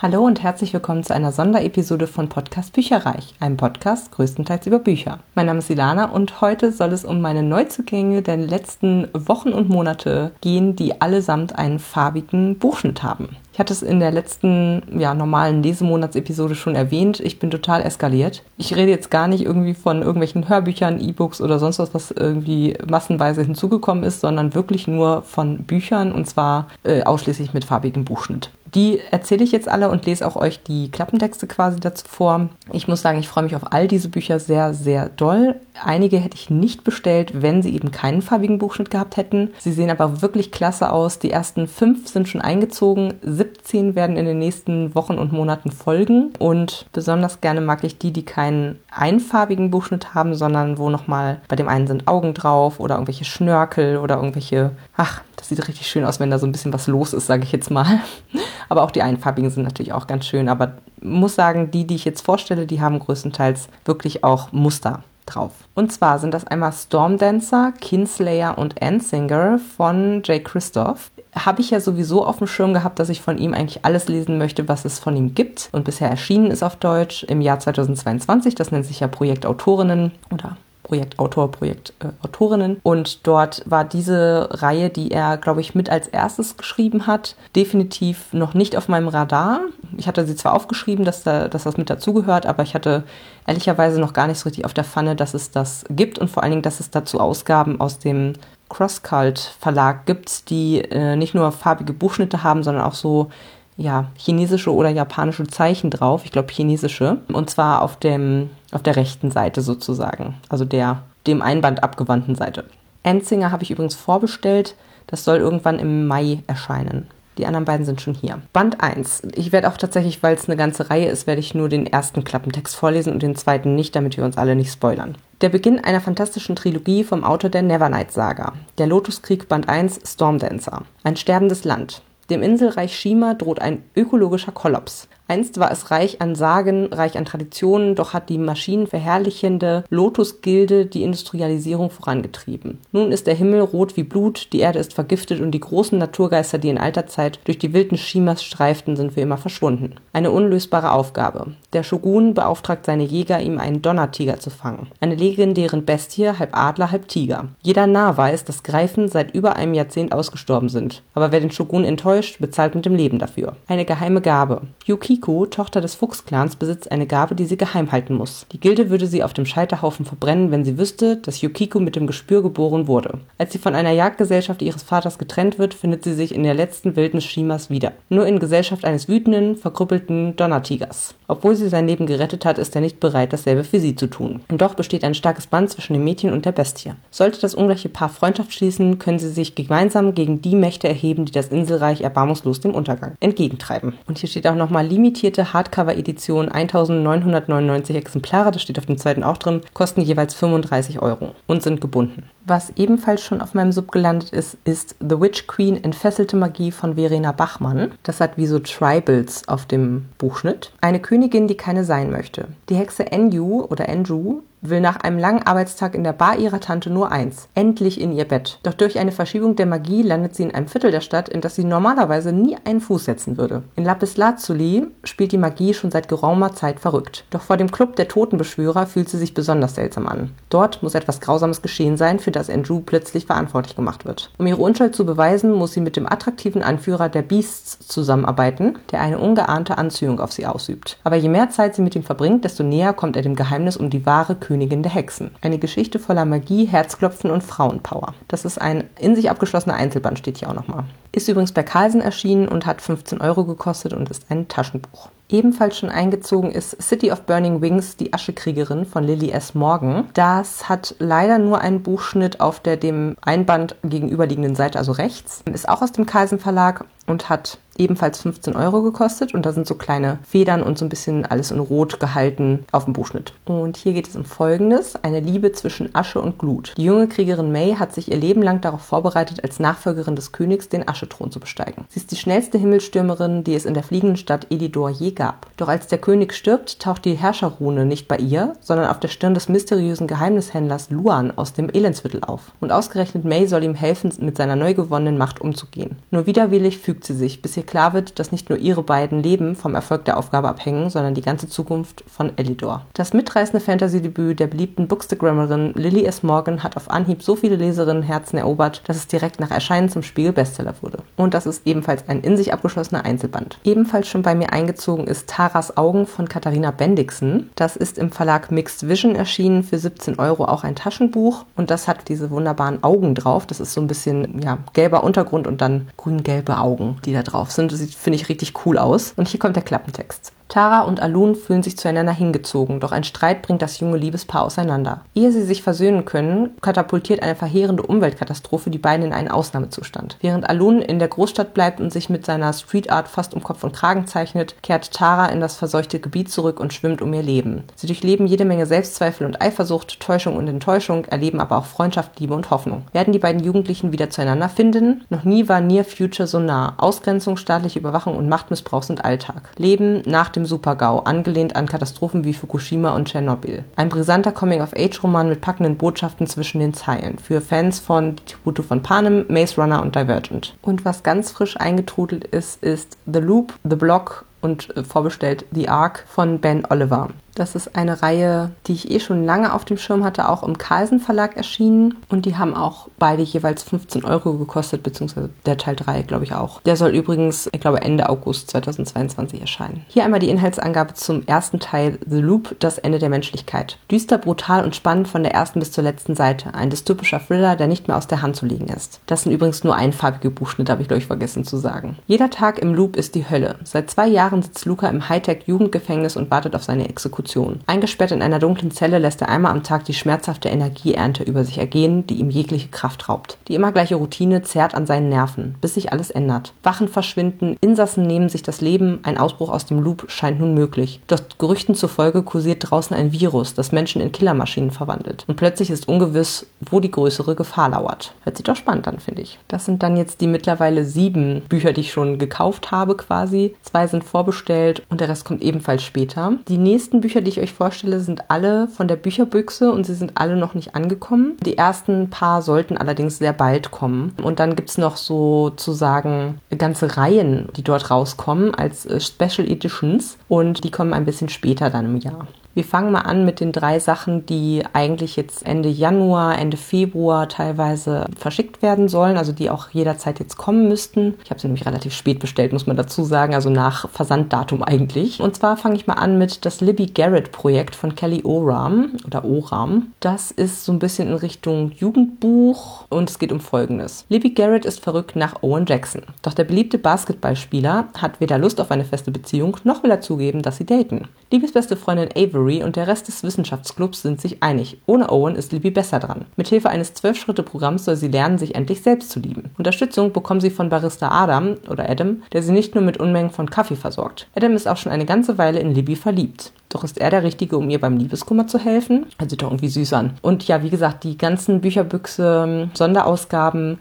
Hallo und herzlich willkommen zu einer Sonderepisode von Podcast Bücherreich, einem Podcast größtenteils über Bücher. Mein Name ist Ilana und heute soll es um meine Neuzugänge der letzten Wochen und Monate gehen, die allesamt einen farbigen Buchschnitt haben. Ich hatte es in der letzten ja, normalen Lesemonatsepisode schon erwähnt. Ich bin total eskaliert. Ich rede jetzt gar nicht irgendwie von irgendwelchen Hörbüchern, E-Books oder sonst was, was irgendwie massenweise hinzugekommen ist, sondern wirklich nur von Büchern und zwar äh, ausschließlich mit farbigem Buchschnitt. Die erzähle ich jetzt alle und lese auch euch die Klappentexte quasi dazu vor. Ich muss sagen, ich freue mich auf all diese Bücher sehr, sehr doll. Einige hätte ich nicht bestellt, wenn sie eben keinen farbigen Buchschnitt gehabt hätten. Sie sehen aber wirklich klasse aus. Die ersten fünf sind schon eingezogen. 17 werden in den nächsten Wochen und Monaten folgen. Und besonders gerne mag ich die, die keinen einfarbigen Buchschnitt haben, sondern wo nochmal bei dem einen sind Augen drauf oder irgendwelche Schnörkel oder irgendwelche, ach, das sieht richtig schön aus, wenn da so ein bisschen was los ist, sage ich jetzt mal. Aber auch die einfarbigen sind natürlich auch ganz schön. Aber muss sagen, die, die ich jetzt vorstelle, die haben größtenteils wirklich auch Muster drauf. Und zwar sind das einmal Stormdancer, Kinslayer und Ensinger von Jay Christoph. Habe ich ja sowieso auf dem Schirm gehabt, dass ich von ihm eigentlich alles lesen möchte, was es von ihm gibt. Und bisher erschienen ist auf Deutsch im Jahr 2022. Das nennt sich ja Projekt Autorinnen oder Projektautor, Projektautorinnen. Und dort war diese Reihe, die er, glaube ich, mit als erstes geschrieben hat, definitiv noch nicht auf meinem Radar. Ich hatte sie zwar aufgeschrieben, dass, da, dass das mit dazugehört, aber ich hatte ehrlicherweise noch gar nicht so richtig auf der Pfanne, dass es das gibt und vor allen Dingen, dass es dazu Ausgaben aus dem Crosscult Verlag gibt, die äh, nicht nur farbige Buchschnitte haben, sondern auch so ja, chinesische oder japanische Zeichen drauf. Ich glaube chinesische. Und zwar auf dem, auf der rechten Seite sozusagen. Also der, dem Einband abgewandten Seite. Enzinger habe ich übrigens vorbestellt. Das soll irgendwann im Mai erscheinen. Die anderen beiden sind schon hier. Band 1. Ich werde auch tatsächlich, weil es eine ganze Reihe ist, werde ich nur den ersten Klappentext vorlesen und den zweiten nicht, damit wir uns alle nicht spoilern. Der Beginn einer fantastischen Trilogie vom Autor der Nevernight Saga. Der Lotuskrieg Band 1 Stormdancer. Ein sterbendes Land. Dem Inselreich Shima droht ein ökologischer Kollaps. Einst war es reich an Sagen, reich an Traditionen, doch hat die maschinenverherrlichende Lotus-Gilde die Industrialisierung vorangetrieben. Nun ist der Himmel rot wie Blut, die Erde ist vergiftet und die großen Naturgeister, die in alter Zeit durch die wilden Shimas streiften, sind für immer verschwunden. Eine unlösbare Aufgabe. Der Shogun beauftragt seine Jäger, ihm einen Donnertiger zu fangen. Eine legendären Bestie, halb Adler, halb Tiger. Jeder Narr weiß, dass Greifen seit über einem Jahrzehnt ausgestorben sind. Aber wer den Shogun enttäuscht, bezahlt mit dem Leben dafür. Eine geheime Gabe. Yuki Kiko, Tochter des Fuchsclans, besitzt eine Gabe, die sie geheim halten muss. Die Gilde würde sie auf dem Scheiterhaufen verbrennen, wenn sie wüsste, dass Yukiko mit dem Gespür geboren wurde. Als sie von einer Jagdgesellschaft ihres Vaters getrennt wird, findet sie sich in der letzten Wildnis Shimas wieder. Nur in Gesellschaft eines wütenden, verkrüppelten Donnertigers. Obwohl sie sein Leben gerettet hat, ist er nicht bereit, dasselbe für sie zu tun. Und doch besteht ein starkes Band zwischen dem Mädchen und der Bestie. Sollte das ungleiche Paar Freundschaft schließen, können sie sich gemeinsam gegen die Mächte erheben, die das Inselreich erbarmungslos dem Untergang entgegentreiben. Und hier steht auch nochmal Limi limitierte Hardcover-Edition 1999 Exemplare, das steht auf dem zweiten auch drin, kosten jeweils 35 Euro und sind gebunden. Was ebenfalls schon auf meinem Sub gelandet ist, ist The Witch Queen Entfesselte Magie von Verena Bachmann. Das hat wie so Tribals auf dem Buchschnitt. Eine Königin, die keine sein möchte. Die Hexe Enju oder Enju will nach einem langen Arbeitstag in der Bar ihrer Tante nur eins, endlich in ihr Bett. Doch durch eine Verschiebung der Magie landet sie in einem Viertel der Stadt, in das sie normalerweise nie einen Fuß setzen würde. In Lapis Lazuli spielt die Magie schon seit geraumer Zeit verrückt. Doch vor dem Club der Totenbeschwörer fühlt sie sich besonders seltsam an. Dort muss etwas Grausames geschehen sein, für das Andrew plötzlich verantwortlich gemacht wird. Um ihre Unschuld zu beweisen, muss sie mit dem attraktiven Anführer der Beasts zusammenarbeiten, der eine ungeahnte Anziehung auf sie ausübt. Aber je mehr Zeit sie mit ihm verbringt, desto näher kommt er dem Geheimnis um die wahre Königin der Hexen. Eine Geschichte voller Magie, Herzklopfen und Frauenpower. Das ist ein in sich abgeschlossener Einzelband, steht hier auch nochmal. Ist übrigens bei Carlsen erschienen und hat 15 Euro gekostet und ist ein Taschenbuch. Ebenfalls schon eingezogen ist City of Burning Wings, die Aschekriegerin von Lily S. Morgan. Das hat leider nur einen Buchschnitt auf der dem Einband gegenüberliegenden Seite, also rechts. Ist auch aus dem Carlsen Verlag und hat ebenfalls 15 Euro gekostet und da sind so kleine Federn und so ein bisschen alles in Rot gehalten auf dem Buchschnitt. Und hier geht es um Folgendes, eine Liebe zwischen Asche und Glut. Die junge Kriegerin May hat sich ihr Leben lang darauf vorbereitet, als Nachfolgerin des Königs den Aschethron zu besteigen. Sie ist die schnellste Himmelsstürmerin, die es in der fliegenden Stadt Elidor je gab. Doch als der König stirbt, taucht die Herrscherrune nicht bei ihr, sondern auf der Stirn des mysteriösen Geheimnishändlers Luan aus dem Elendsviertel auf. Und ausgerechnet May soll ihm helfen, mit seiner neu gewonnenen Macht umzugehen. Nur widerwillig fügt sie sich, bis ihr klar wird, dass nicht nur ihre beiden Leben vom Erfolg der Aufgabe abhängen, sondern die ganze Zukunft von Elidor. Das mitreißende Fantasy-Debüt der beliebten Bookstagrammerin Lily S. Morgan hat auf Anhieb so viele Leserinnenherzen erobert, dass es direkt nach Erscheinen zum Spiegel-Bestseller wurde. Und das ist ebenfalls ein in sich abgeschlossener Einzelband. Ebenfalls schon bei mir eingezogen ist Taras Augen von Katharina Bendixen. Das ist im Verlag Mixed Vision erschienen für 17 Euro auch ein Taschenbuch und das hat diese wunderbaren Augen drauf. Das ist so ein bisschen ja, gelber Untergrund und dann grün-gelbe Augen, die da drauf sind. Das sieht, finde ich, richtig cool aus. Und hier kommt der Klappentext. Tara und Alun fühlen sich zueinander hingezogen, doch ein Streit bringt das junge Liebespaar auseinander. Ehe sie sich versöhnen können, katapultiert eine verheerende Umweltkatastrophe die beiden in einen Ausnahmezustand. Während Alun in der Großstadt bleibt und sich mit seiner Street Art fast um Kopf und Kragen zeichnet, kehrt Tara in das verseuchte Gebiet zurück und schwimmt um ihr Leben. Sie durchleben jede Menge Selbstzweifel und Eifersucht, Täuschung und Enttäuschung, erleben aber auch Freundschaft, Liebe und Hoffnung. Werden die beiden Jugendlichen wieder zueinander finden? Noch nie war Near Future so nah. Ausgrenzung, staatliche Überwachung und Machtmissbrauch sind Alltag. Leben nach dem Super-GAU, angelehnt an Katastrophen wie Fukushima und Tschernobyl. Ein brisanter Coming-of-Age-Roman mit packenden Botschaften zwischen den Zeilen. Für Fans von Die Tribute von Panem, Maze Runner und Divergent. Und was ganz frisch eingetrudelt ist, ist The Loop, The Block und äh, vorbestellt The Ark von Ben Oliver. Das ist eine Reihe, die ich eh schon lange auf dem Schirm hatte, auch im Carlsen Verlag erschienen. Und die haben auch beide jeweils 15 Euro gekostet, beziehungsweise der Teil 3, glaube ich, auch. Der soll übrigens, ich glaube, Ende August 2022 erscheinen. Hier einmal die Inhaltsangabe zum ersten Teil The Loop, das Ende der Menschlichkeit. Düster, brutal und spannend von der ersten bis zur letzten Seite. Ein dystopischer Thriller, der nicht mehr aus der Hand zu legen ist. Das sind übrigens nur einfarbige Buchschnitte, habe ich, glaube ich, vergessen zu sagen. Jeder Tag im Loop ist die Hölle. Seit zwei Jahren sitzt Luca im Hightech-Jugendgefängnis und wartet auf seine Exekution. Eingesperrt in einer dunklen Zelle lässt er einmal am Tag die schmerzhafte Energieernte über sich ergehen, die ihm jegliche Kraft raubt. Die immer gleiche Routine zerrt an seinen Nerven, bis sich alles ändert. Wachen verschwinden, Insassen nehmen sich das Leben, ein Ausbruch aus dem Loop scheint nun möglich. Doch Gerüchten zufolge kursiert draußen ein Virus, das Menschen in Killermaschinen verwandelt. Und plötzlich ist ungewiss, wo die größere Gefahr lauert. Hört sich doch spannend an, finde ich. Das sind dann jetzt die mittlerweile sieben Bücher, die ich schon gekauft habe quasi. Zwei sind vorbestellt und der Rest kommt ebenfalls später. Die nächsten Bücher, die ich euch vorstelle, sind alle von der Bücherbüchse und sie sind alle noch nicht angekommen. Die ersten paar sollten allerdings sehr bald kommen. Und dann gibt es noch sozusagen ganze Reihen, die dort rauskommen als äh, Special Editions und die kommen ein bisschen später dann im Jahr. Wir fangen mal an mit den drei Sachen, die eigentlich jetzt Ende Januar, Ende Februar teilweise verschickt werden sollen, also die auch jederzeit jetzt kommen müssten. Ich habe sie nämlich relativ spät bestellt, muss man dazu sagen, also nach Versanddatum eigentlich. Und zwar fange ich mal an mit das Libby Garrett Projekt von Kelly Oram oder Oram. Das ist so ein bisschen in Richtung Jugendbuch und es geht um Folgendes. Libby Garrett ist verrückt nach Owen Jackson. Doch der beliebte Basketballspieler hat weder Lust auf eine feste Beziehung, noch will er zugeben, dass sie daten. Libby's beste Freundin Avery Avery und der Rest des Wissenschaftsclubs sind sich einig. Ohne Owen ist Libby besser dran. Mithilfe eines Zwölf-Schritte-Programms soll sie lernen, sich endlich selbst zu lieben. Unterstützung bekommen sie von Barista Adam oder Adam, der sie nicht nur mit Unmengen von Kaffee versorgt. Adam ist auch schon eine ganze Weile in Libby verliebt. Doch ist er der Richtige, um ihr beim Liebeskummer zu helfen? Hört sich doch irgendwie süß an. Und ja, wie gesagt, die ganzen Bücherbüchse, Sonderausgaben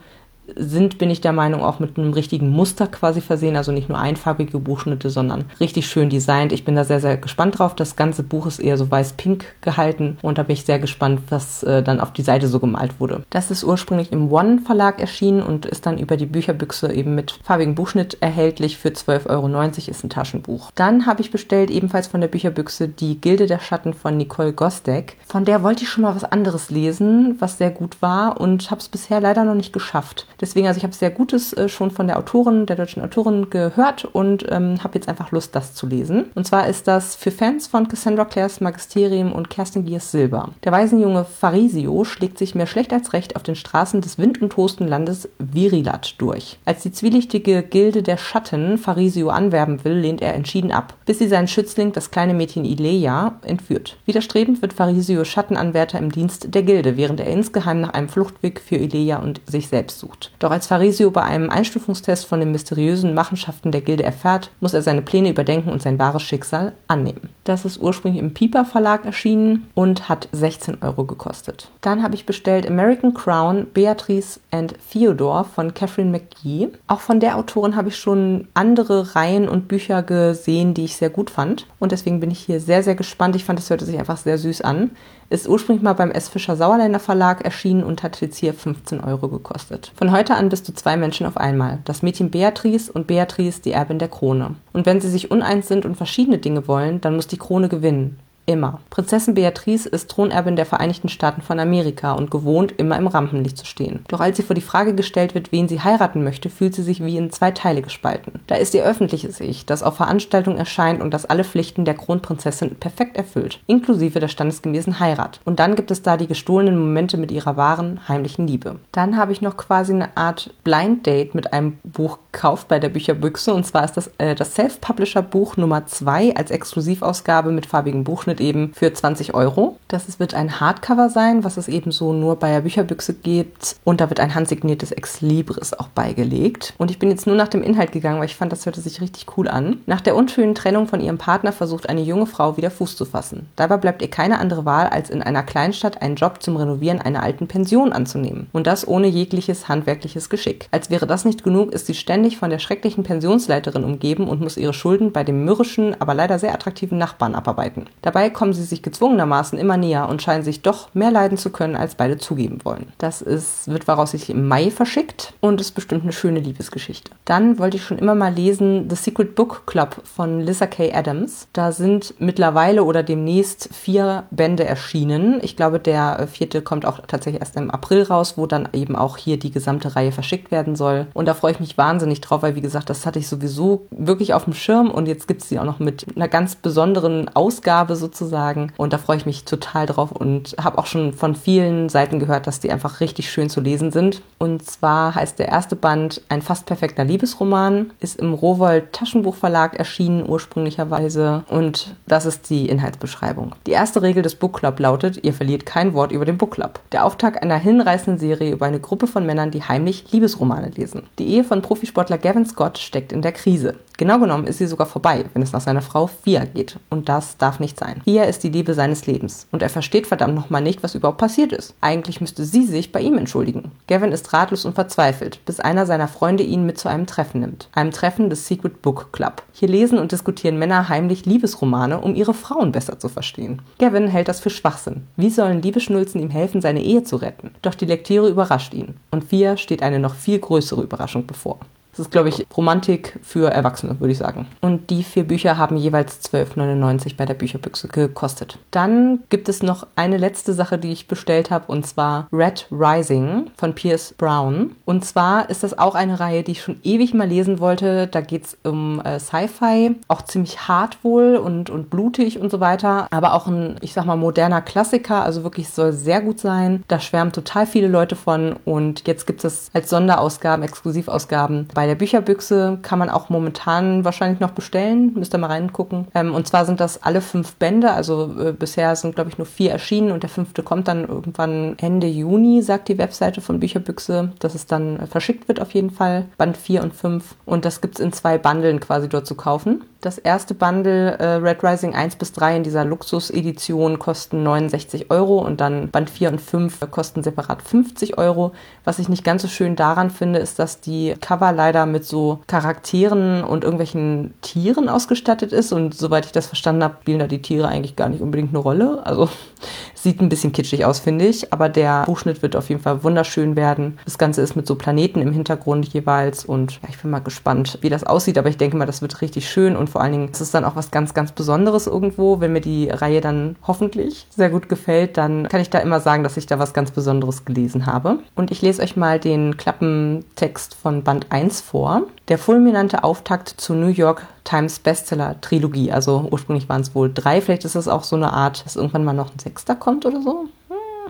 sind, bin ich der Meinung, auch mit einem richtigen Muster quasi versehen. Also nicht nur einfarbige Buchschnitte, sondern richtig schön designt. Ich bin da sehr, sehr gespannt drauf. Das ganze Buch ist eher so weiß-pink gehalten und da bin ich sehr gespannt, was äh, dann auf die Seite so gemalt wurde. Das ist ursprünglich im One Verlag erschienen und ist dann über die Bücherbüchse eben mit farbigem Buchschnitt erhältlich. Für 12,90 Euro ist ein Taschenbuch. Dann habe ich bestellt, ebenfalls von der Bücherbüchse, die Gilde der Schatten von Nicole Gosdeck. Von der wollte ich schon mal was anderes lesen, was sehr gut war und habe es bisher leider noch nicht geschafft. Deswegen, also ich habe sehr Gutes äh, schon von der Autorin, der deutschen Autorin gehört und ähm, habe jetzt einfach Lust, das zu lesen. Und zwar ist das für Fans von Cassandra Clares Magisterium und Kerstin Giers Silber. Der Waisenjunge Farisio schlägt sich mehr schlecht als recht auf den Straßen des wind- und Toastenlandes Virilat durch. Als die zwielichtige Gilde der Schatten Farisio anwerben will, lehnt er entschieden ab, bis sie seinen Schützling, das kleine Mädchen Ileia, entführt. Widerstrebend wird Farisio Schattenanwärter im Dienst der Gilde, während er insgeheim nach einem Fluchtweg für Ileia und sich selbst sucht. Doch als Farisio bei einem Einstufungstest von den mysteriösen Machenschaften der Gilde erfährt, muss er seine Pläne überdenken und sein wahres Schicksal annehmen. Das ist ursprünglich im Piper Verlag erschienen und hat 16 Euro gekostet. Dann habe ich bestellt American Crown, Beatrice and Theodore von Catherine McGee. Auch von der Autorin habe ich schon andere Reihen und Bücher gesehen, die ich sehr gut fand. Und deswegen bin ich hier sehr, sehr gespannt. Ich fand, es hörte sich einfach sehr süß an. Ist ursprünglich mal beim S. Fischer Sauerländer Verlag erschienen und hat jetzt hier 15 Euro gekostet. Von heute an bist du zwei Menschen auf einmal. Das Mädchen Beatrice und Beatrice, die Erbin der Krone. Und wenn sie sich uneins sind und verschiedene Dinge wollen, dann muss die Krone gewinnen. Immer. Prinzessin Beatrice ist Thronerbin der Vereinigten Staaten von Amerika und gewohnt, immer im Rampenlicht zu stehen. Doch als sie vor die Frage gestellt wird, wen sie heiraten möchte, fühlt sie sich wie in zwei Teile gespalten. Da ist ihr öffentliches Ich, das auf Veranstaltungen erscheint und das alle Pflichten der Kronprinzessin perfekt erfüllt, inklusive der standesgemäßen Heirat. Und dann gibt es da die gestohlenen Momente mit ihrer wahren, heimlichen Liebe. Dann habe ich noch quasi eine Art Blind Date mit einem Buch gekauft bei der Bücherbüchse und zwar ist das äh, das Self-Publisher-Buch Nummer 2 als Exklusivausgabe mit farbigem Buchschnitt eben für 20 Euro. Das wird ein Hardcover sein, was es eben so nur bei der Bücherbüchse gibt. Und da wird ein handsigniertes Ex Libris auch beigelegt. Und ich bin jetzt nur nach dem Inhalt gegangen, weil ich fand, das hörte sich richtig cool an. Nach der unschönen Trennung von ihrem Partner versucht eine junge Frau wieder Fuß zu fassen. Dabei bleibt ihr keine andere Wahl, als in einer Kleinstadt einen Job zum Renovieren einer alten Pension anzunehmen. Und das ohne jegliches handwerkliches Geschick. Als wäre das nicht genug, ist sie ständig von der schrecklichen Pensionsleiterin umgeben und muss ihre Schulden bei dem mürrischen, aber leider sehr attraktiven Nachbarn abarbeiten. Dabei Dabei kommen sie sich gezwungenermaßen immer näher und scheinen sich doch mehr leiden zu können, als beide zugeben wollen. Das ist, wird voraussichtlich im Mai verschickt und ist bestimmt eine schöne Liebesgeschichte. Dann wollte ich schon immer mal lesen The Secret Book Club von Lissa K. Adams. Da sind mittlerweile oder demnächst vier Bände erschienen. Ich glaube, der vierte kommt auch tatsächlich erst im April raus, wo dann eben auch hier die gesamte Reihe verschickt werden soll. Und da freue ich mich wahnsinnig drauf, weil wie gesagt, das hatte ich sowieso wirklich auf dem Schirm und jetzt gibt es sie auch noch mit einer ganz besonderen Ausgabe sozusagen. Und da freue ich mich total drauf und habe auch schon von vielen Seiten gehört, dass die einfach richtig schön zu lesen sind. Und zwar heißt der erste Band Ein fast perfekter Liebesroman, ist im Rowold Taschenbuchverlag erschienen ursprünglicherweise und das ist die Inhaltsbeschreibung. Die erste Regel des Book Club lautet, ihr verliert kein Wort über den Book Club. Der Auftakt einer hinreißenden Serie über eine Gruppe von Männern, die heimlich Liebesromane lesen. Die Ehe von Profisportler Gavin Scott steckt in der Krise. Genau genommen ist sie sogar vorbei, wenn es nach seiner Frau Fia geht. Und das darf nicht sein. Fia ist die Liebe seines Lebens. Und er versteht verdammt nochmal nicht, was überhaupt passiert ist. Eigentlich müsste sie sich bei ihm entschuldigen. Gavin ist ratlos und verzweifelt, bis einer seiner Freunde ihn mit zu einem Treffen nimmt. Einem Treffen des Secret Book Club. Hier lesen und diskutieren Männer heimlich Liebesromane, um ihre Frauen besser zu verstehen. Gavin hält das für Schwachsinn. Wie sollen Liebesschnulzen ihm helfen, seine Ehe zu retten? Doch die Lektüre überrascht ihn. Und Fia steht eine noch viel größere Überraschung bevor. Das ist, glaube ich, Romantik für Erwachsene, würde ich sagen. Und die vier Bücher haben jeweils 12,99 bei der Bücherbüchse gekostet. Dann gibt es noch eine letzte Sache, die ich bestellt habe, und zwar Red Rising von Pierce Brown. Und zwar ist das auch eine Reihe, die ich schon ewig mal lesen wollte. Da geht es um äh, Sci-Fi, auch ziemlich hart wohl und, und blutig und so weiter, aber auch ein, ich sag mal, moderner Klassiker, also wirklich soll sehr gut sein. Da schwärmen total viele Leute von und jetzt gibt es als Sonderausgaben, Exklusivausgaben bei der Bücherbüchse kann man auch momentan wahrscheinlich noch bestellen. Müsst ihr mal reingucken. Ähm, und zwar sind das alle fünf Bände. Also äh, bisher sind, glaube ich, nur vier erschienen und der fünfte kommt dann irgendwann Ende Juni, sagt die Webseite von Bücherbüchse, dass es dann äh, verschickt wird auf jeden Fall. Band 4 und 5. Und das gibt es in zwei Bundeln quasi dort zu kaufen. Das erste Bundle äh, Red Rising 1 bis 3 in dieser Luxus-Edition kosten 69 Euro und dann Band 4 und 5 kosten separat 50 Euro. Was ich nicht ganz so schön daran finde, ist, dass die Cover leider mit so Charakteren und irgendwelchen Tieren ausgestattet ist und soweit ich das verstanden habe, spielen da die Tiere eigentlich gar nicht unbedingt eine Rolle. Also sieht ein bisschen kitschig aus, finde ich, aber der Buchschnitt wird auf jeden Fall wunderschön werden. Das Ganze ist mit so Planeten im Hintergrund jeweils und ja, ich bin mal gespannt, wie das aussieht, aber ich denke mal, das wird richtig schön und vor allen Dingen ist es dann auch was ganz, ganz Besonderes irgendwo. Wenn mir die Reihe dann hoffentlich sehr gut gefällt, dann kann ich da immer sagen, dass ich da was ganz Besonderes gelesen habe. Und ich lese euch mal den Klappentext von Band 1 vor. Der fulminante Auftakt zur New York Times Bestseller Trilogie. Also ursprünglich waren es wohl drei, vielleicht ist es auch so eine Art, dass irgendwann mal noch ein sechster kommt oder so.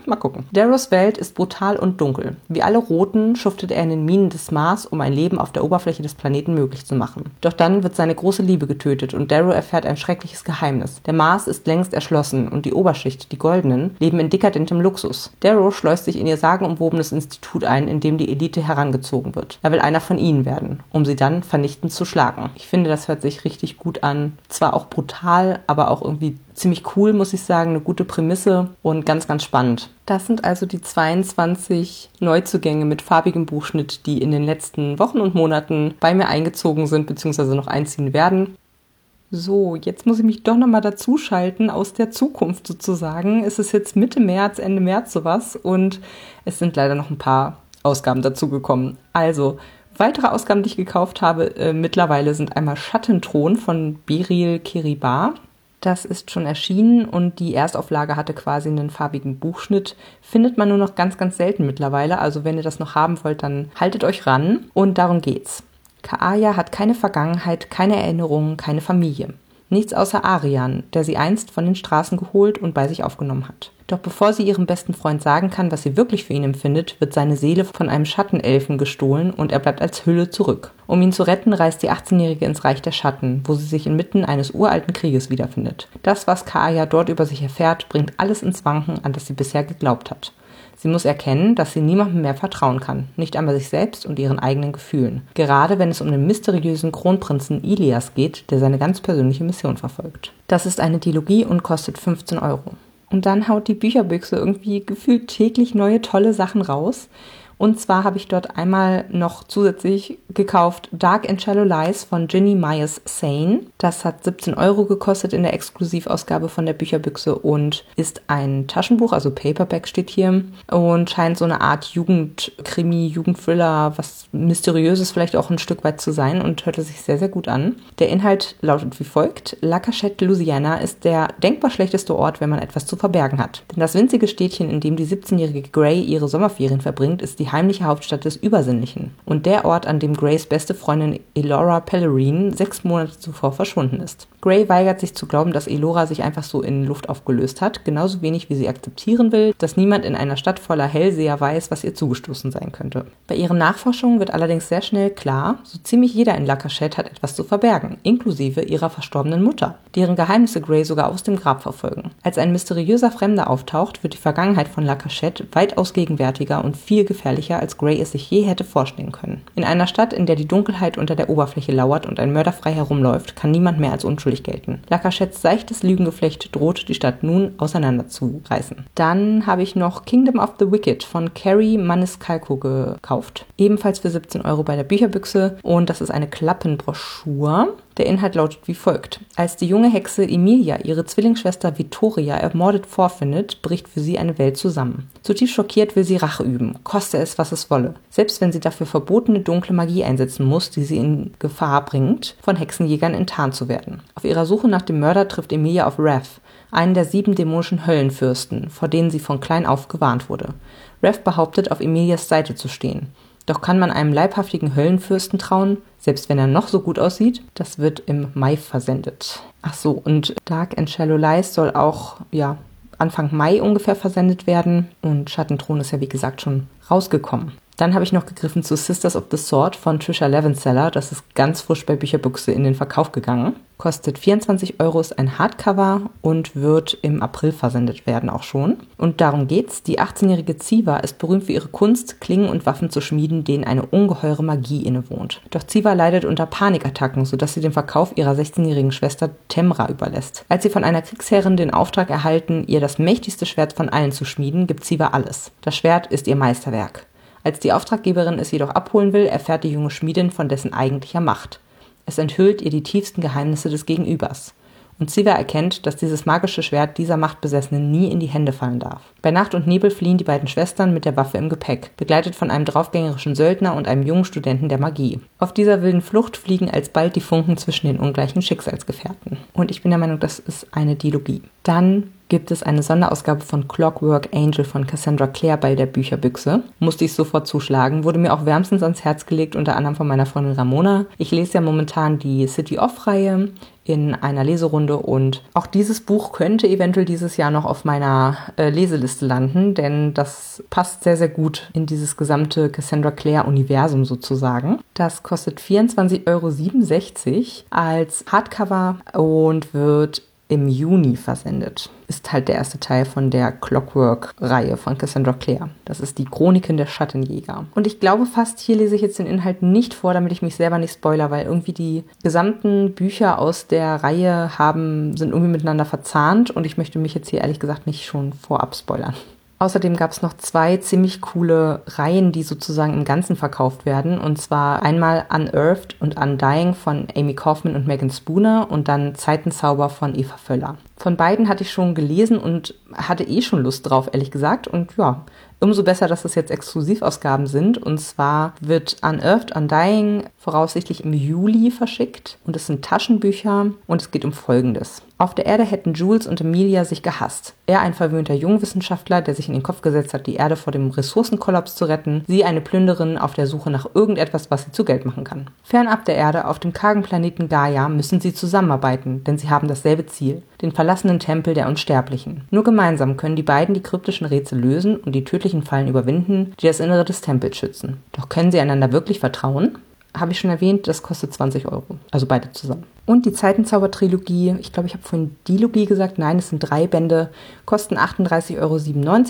Mal gucken. Darrows Welt ist brutal und dunkel. Wie alle Roten schuftet er in den Minen des Mars, um ein Leben auf der Oberfläche des Planeten möglich zu machen. Doch dann wird seine große Liebe getötet und Darrow erfährt ein schreckliches Geheimnis. Der Mars ist längst erschlossen und die Oberschicht, die Goldenen, leben in dekadentem Luxus. Darrow schleust sich in ihr sagenumwobenes Institut ein, in dem die Elite herangezogen wird. Er will einer von ihnen werden, um sie dann vernichtend zu schlagen. Ich finde, das hört sich richtig gut an. Zwar auch brutal, aber auch irgendwie ziemlich cool, muss ich sagen. Eine gute Prämisse und ganz, ganz spannend. Das sind also die 22 Neuzugänge mit farbigem Buchschnitt, die in den letzten Wochen und Monaten bei mir eingezogen sind, beziehungsweise noch einziehen werden. So, jetzt muss ich mich doch nochmal dazuschalten aus der Zukunft sozusagen. Es ist jetzt Mitte März, Ende März sowas und es sind leider noch ein paar Ausgaben dazugekommen. Also, weitere Ausgaben, die ich gekauft habe, äh, mittlerweile sind einmal Schattenthron von Biril Kiribar. Das ist schon erschienen und die Erstauflage hatte quasi einen farbigen Buchschnitt. Findet man nur noch ganz, ganz selten mittlerweile. Also wenn ihr das noch haben wollt, dann haltet euch ran. Und darum geht's. Kaaya hat keine Vergangenheit, keine Erinnerungen, keine Familie. Nichts außer Arian, der sie einst von den Straßen geholt und bei sich aufgenommen hat. Doch bevor sie ihrem besten Freund sagen kann, was sie wirklich für ihn empfindet, wird seine Seele von einem Schattenelfen gestohlen und er bleibt als Hülle zurück. Um ihn zu retten, reist die 18-Jährige ins Reich der Schatten, wo sie sich inmitten eines uralten Krieges wiederfindet. Das, was Kaaya dort über sich erfährt, bringt alles ins Wanken, an das sie bisher geglaubt hat. Sie muss erkennen, dass sie niemandem mehr vertrauen kann, nicht einmal sich selbst und ihren eigenen Gefühlen. Gerade wenn es um den mysteriösen Kronprinzen Ilias geht, der seine ganz persönliche Mission verfolgt. Das ist eine Dilogie und kostet 15 Euro. Und dann haut die Bücherbüchse irgendwie gefühlt täglich neue tolle Sachen raus. Und zwar habe ich dort einmal noch zusätzlich gekauft Dark and Shallow Lies von Ginny Myers Sane. Das hat 17 Euro gekostet in der Exklusivausgabe von der Bücherbüchse und ist ein Taschenbuch, also Paperback steht hier und scheint so eine Art Jugendkrimi, Jugendthriller, was mysteriöses vielleicht auch ein Stück weit zu sein und hörte sich sehr, sehr gut an. Der Inhalt lautet wie folgt. La Cachette, Louisiana ist der denkbar schlechteste Ort, wenn man etwas zu verbergen hat. Denn das winzige Städtchen, in dem die 17-jährige Gray ihre Sommerferien verbringt, ist die die heimliche Hauptstadt des Übersinnlichen und der Ort, an dem Grays beste Freundin Elora Pellerine sechs Monate zuvor verschwunden ist. Gray weigert sich zu glauben, dass Elora sich einfach so in Luft aufgelöst hat, genauso wenig wie sie akzeptieren will, dass niemand in einer Stadt voller Hellseher weiß, was ihr zugestoßen sein könnte. Bei ihren Nachforschungen wird allerdings sehr schnell klar, so ziemlich jeder in La Cachette hat etwas zu verbergen, inklusive ihrer verstorbenen Mutter, deren Geheimnisse Gray sogar aus dem Grab verfolgen. Als ein mysteriöser Fremder auftaucht, wird die Vergangenheit von La Cachette weitaus gegenwärtiger und viel gefährlicher gefährlicher, als Gray es sich je hätte vorstellen können. In einer Stadt, in der die Dunkelheit unter der Oberfläche lauert und ein Mörder frei herumläuft, kann niemand mehr als unschuldig gelten. Lacachets seichtes Lügengeflecht droht die Stadt nun auseinanderzureißen. Dann habe ich noch Kingdom of the Wicked von Carrie Maniscalco gekauft. Ebenfalls für 17 Euro bei der Bücherbüchse und das ist eine Klappenbroschur. Der Inhalt lautet wie folgt. Als die junge Hexe Emilia ihre Zwillingsschwester Vittoria ermordet vorfindet, bricht für sie eine Welt zusammen. Zutiefst schockiert will sie Rache üben, koste es, was es wolle. Selbst wenn sie dafür verbotene dunkle Magie einsetzen muss, die sie in Gefahr bringt, von Hexenjägern enttarnt zu werden. Auf ihrer Suche nach dem Mörder trifft Emilia auf Wrath, einen der sieben dämonischen Höllenfürsten, vor denen sie von klein auf gewarnt wurde. Wrath behauptet, auf Emilias Seite zu stehen. Doch kann man einem leibhaftigen Höllenfürsten trauen, selbst wenn er noch so gut aussieht? Das wird im Mai versendet. Ach so, und Dark and Shallow Lies soll auch, ja, Anfang Mai ungefähr versendet werden. Und Schattenthron ist ja, wie gesagt, schon rausgekommen. Dann habe ich noch gegriffen zu Sisters of the Sword von Trisha Levenseller. Das ist ganz frisch bei Bücherbüchse in den Verkauf gegangen. Kostet 24 Euro, ist ein Hardcover und wird im April versendet werden auch schon. Und darum geht's. Die 18-jährige Ziva ist berühmt für ihre Kunst, Klingen und Waffen zu schmieden, denen eine ungeheure Magie innewohnt. Doch Ziva leidet unter Panikattacken, sodass sie den Verkauf ihrer 16-jährigen Schwester Temra überlässt. Als sie von einer Kriegsherrin den Auftrag erhalten, ihr das mächtigste Schwert von allen zu schmieden, gibt Ziva alles. Das Schwert ist ihr Meisterwerk. Als die Auftraggeberin es jedoch abholen will, erfährt die junge Schmiedin von dessen eigentlicher Macht. Es enthüllt ihr die tiefsten Geheimnisse des Gegenübers. Und Siva erkennt, dass dieses magische Schwert dieser Machtbesessenen nie in die Hände fallen darf. Bei Nacht und Nebel fliehen die beiden Schwestern mit der Waffe im Gepäck, begleitet von einem draufgängerischen Söldner und einem jungen Studenten der Magie. Auf dieser wilden Flucht fliegen alsbald die Funken zwischen den ungleichen Schicksalsgefährten. Und ich bin der Meinung, das ist eine Dilogie. Dann gibt es eine Sonderausgabe von Clockwork Angel von Cassandra Clare bei der Bücherbüchse. Musste ich sofort zuschlagen, wurde mir auch wärmstens ans Herz gelegt, unter anderem von meiner Freundin Ramona. Ich lese ja momentan die City Off-Reihe in einer Leserunde und auch dieses Buch könnte eventuell dieses Jahr noch auf meiner äh, Leseliste landen, denn das passt sehr, sehr gut in dieses gesamte Cassandra Clare-Universum sozusagen. Das kostet 24,67 Euro als Hardcover und wird im Juni versendet. Ist halt der erste Teil von der Clockwork-Reihe von Cassandra Clare. Das ist die Chroniken der Schattenjäger. Und ich glaube fast, hier lese ich jetzt den Inhalt nicht vor, damit ich mich selber nicht spoiler, weil irgendwie die gesamten Bücher aus der Reihe haben, sind irgendwie miteinander verzahnt und ich möchte mich jetzt hier ehrlich gesagt nicht schon vorab spoilern. Außerdem gab es noch zwei ziemlich coole Reihen, die sozusagen im Ganzen verkauft werden. Und zwar einmal Unearthed und Undying von Amy Kaufman und Megan Spooner und dann Zeitenzauber von Eva Völler. Von beiden hatte ich schon gelesen und hatte eh schon Lust drauf, ehrlich gesagt. Und ja, umso besser, dass das jetzt Exklusivausgaben sind. Und zwar wird Unearthed Undying voraussichtlich im Juli verschickt. Und es sind Taschenbücher und es geht um Folgendes. Auf der Erde hätten Jules und Emilia sich gehasst. Er ein verwöhnter Jungwissenschaftler, der sich in den Kopf gesetzt hat, die Erde vor dem Ressourcenkollaps zu retten. Sie eine Plünderin auf der Suche nach irgendetwas, was sie zu Geld machen kann. Fernab der Erde, auf dem kargen Planeten Gaia, müssen sie zusammenarbeiten, denn sie haben dasselbe Ziel. Den verlassenen Tempel der Unsterblichen. Nur gemeinsam können die beiden die kryptischen Rätsel lösen und die tödlichen Fallen überwinden, die das Innere des Tempels schützen. Doch können sie einander wirklich vertrauen? habe ich schon erwähnt, das kostet 20 Euro. Also beide zusammen. Und die Zeitenzauber-Trilogie, ich glaube, ich habe vorhin Dilogie gesagt, nein, es sind drei Bände, kosten 38,97 Euro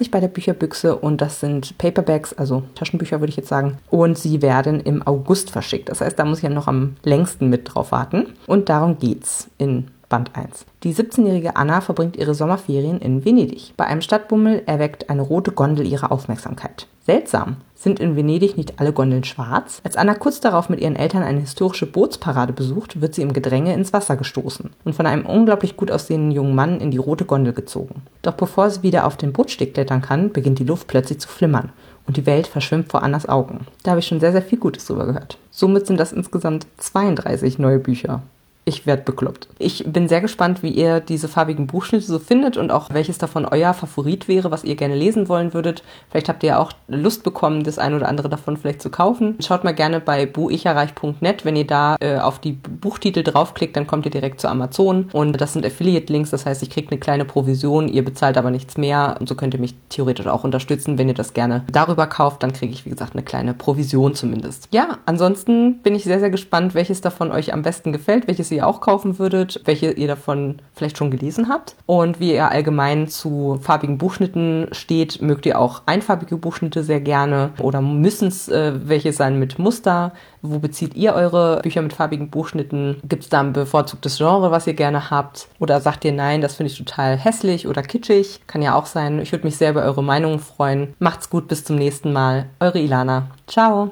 bei der Bücherbüchse und das sind Paperbacks, also Taschenbücher würde ich jetzt sagen. Und sie werden im August verschickt. Das heißt, da muss ich ja noch am längsten mit drauf warten. Und darum geht's in Band 1. Die 17-jährige Anna verbringt ihre Sommerferien in Venedig. Bei einem Stadtbummel erweckt eine rote Gondel ihre Aufmerksamkeit. Seltsam. Sind in Venedig nicht alle Gondeln schwarz? Als Anna kurz darauf mit ihren Eltern eine historische Bootsparade besucht, wird sie im Gedränge ins Wasser gestoßen und von einem unglaublich gut aussehenden jungen Mann in die rote Gondel gezogen. Doch bevor sie wieder auf den Bootsteg klettern kann, beginnt die Luft plötzlich zu flimmern und die Welt verschwimmt vor Annas Augen. Da habe ich schon sehr, sehr viel Gutes drüber gehört. Somit sind das insgesamt 32 neue Bücher ich werde bekloppt. Ich bin sehr gespannt, wie ihr diese farbigen Buchschnitte so findet und auch welches davon euer Favorit wäre, was ihr gerne lesen wollen würdet. Vielleicht habt ihr ja auch Lust bekommen, das ein oder andere davon vielleicht zu kaufen. Schaut mal gerne bei buicherreich.net, wenn ihr da äh, auf die Buchtitel draufklickt, dann kommt ihr direkt zu Amazon und das sind Affiliate-Links, das heißt, ich kriege eine kleine Provision, ihr bezahlt aber nichts mehr und so könnt ihr mich theoretisch auch unterstützen, wenn ihr das gerne darüber kauft, dann kriege ich wie gesagt eine kleine Provision zumindest. Ja, ansonsten bin ich sehr sehr gespannt, welches davon euch am besten gefällt, welches ihr ihr auch kaufen würdet, welche ihr davon vielleicht schon gelesen habt und wie ihr allgemein zu farbigen Buchschnitten steht. Mögt ihr auch einfarbige Buchschnitte sehr gerne oder müssen es äh, welche sein mit Muster? Wo bezieht ihr eure Bücher mit farbigen Buchschnitten? Gibt es da ein bevorzugtes Genre, was ihr gerne habt? Oder sagt ihr nein, das finde ich total hässlich oder kitschig? Kann ja auch sein. Ich würde mich sehr über eure Meinungen freuen. Macht's gut, bis zum nächsten Mal. Eure Ilana. Ciao.